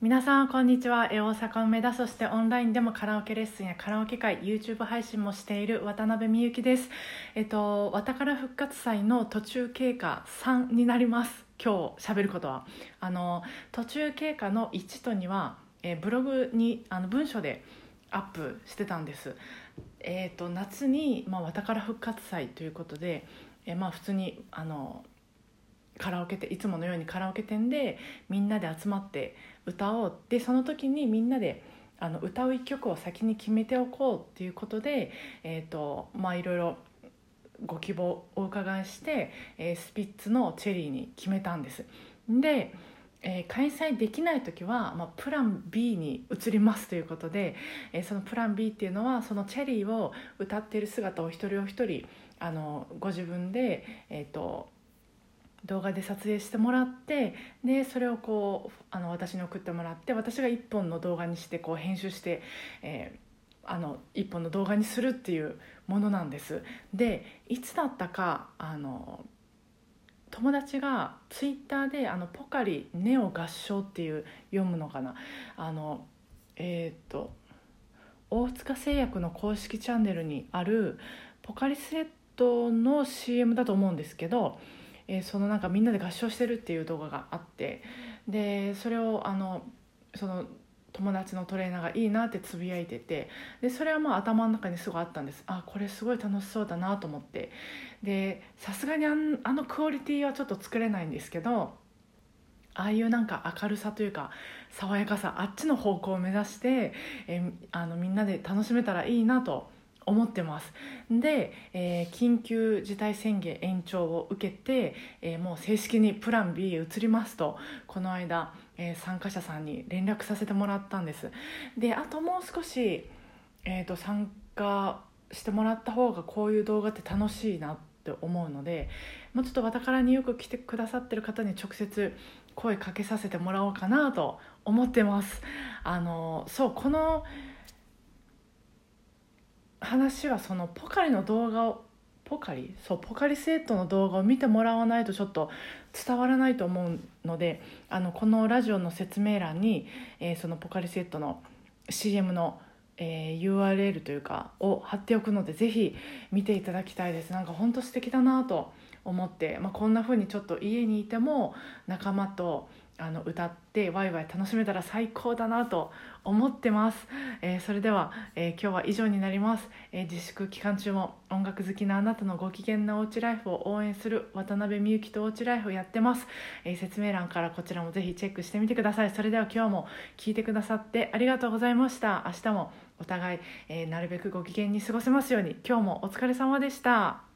皆さんこんにちは。大阪梅田そしてオンラインでもカラオケレッスンやカラオケ会 YouTube 配信もしている渡辺美幸です。えっとわたから復活祭の途中経過3になります。今日喋ることは。あの途中経過の1と2はえブログにあの文章でアップしてたんです。えっと夏にまあわたから復活祭ということでえまあ普通にあのカラオケ店いつものようにカラオケ店でみんなで集まって歌おうでその時にみんなであの歌う一曲を先に決めておこうっていうことで、えーとまあ、いろいろご希望お伺いして、えー、スピッツの「チェリー」に決めたんです。でえー、開催できない時は、まあ、プラン B に移りますということで、えー、そのプラン B っていうのはその「チェリー」を歌っている姿を一人お一人あのご自分で、えーと動画で撮影してもらってでそれをこうあの私に送ってもらって私が1本の動画にしてこう編集して、えー、あの1本の動画にするっていうものなんです。でいつだったかあの友達がツイッターで「あのポカリネオ合唱」っていう読むのかなあのえっ、と大塚製薬の公式チャンネルにあるポカリスエットの CM だと思うんですけどえー、そのなんかみんなで合唱してるっていう動画があってでそれをあのその友達のトレーナーがいいなってつぶやいててでそれはまあ頭の中にすごいあったんです。あこれすごい楽しそうだなと思って。でさすがにあのクオリティはちょっと作れないんですけどああいうなんか明るさというか爽やかさあっちの方向を目指して、えあのみんなで楽しめたらいいなと思ってます。で、えー、緊急事態宣言延長を受けて、えー、もう正式にプラン B へ移りますとこの間、えー、参加者さんに連絡させてもらったんです。であともう少し、えーと、参加してもらった方がこういう動画って楽しいなって思うのでもうちょっとわたからによく来てくださってる方に直接声かけさせてもらおうかなと思ってます。あのそうこの話はそのポカリの動画をポカリ？そうポカリスエットの動画を見てもらわないとちょっと伝わらないと思うのであのこのラジオの説明欄に、えー、そのポカリスエットの CM の、えー、URL というかを貼っておくのでぜひ見ていただきたいです。なんか本当素敵だなと思って、まあ、こんな風にちょっと家にいても仲間とあの歌ってワイワイ楽しめたら最高だなと思ってます、えー、それでは、えー、今日は以上になります、えー、自粛期間中も音楽好きなあなたのご機嫌なおうちライフを応援する渡辺美幸とおうちライフをやってます、え説明欄からこちらもぜひチェックしてみてください。それでは今日も聞いてくださってありがとうございました。明日もお互い、えなるべくご機嫌に過ごせますように。今日もお疲れ様でした。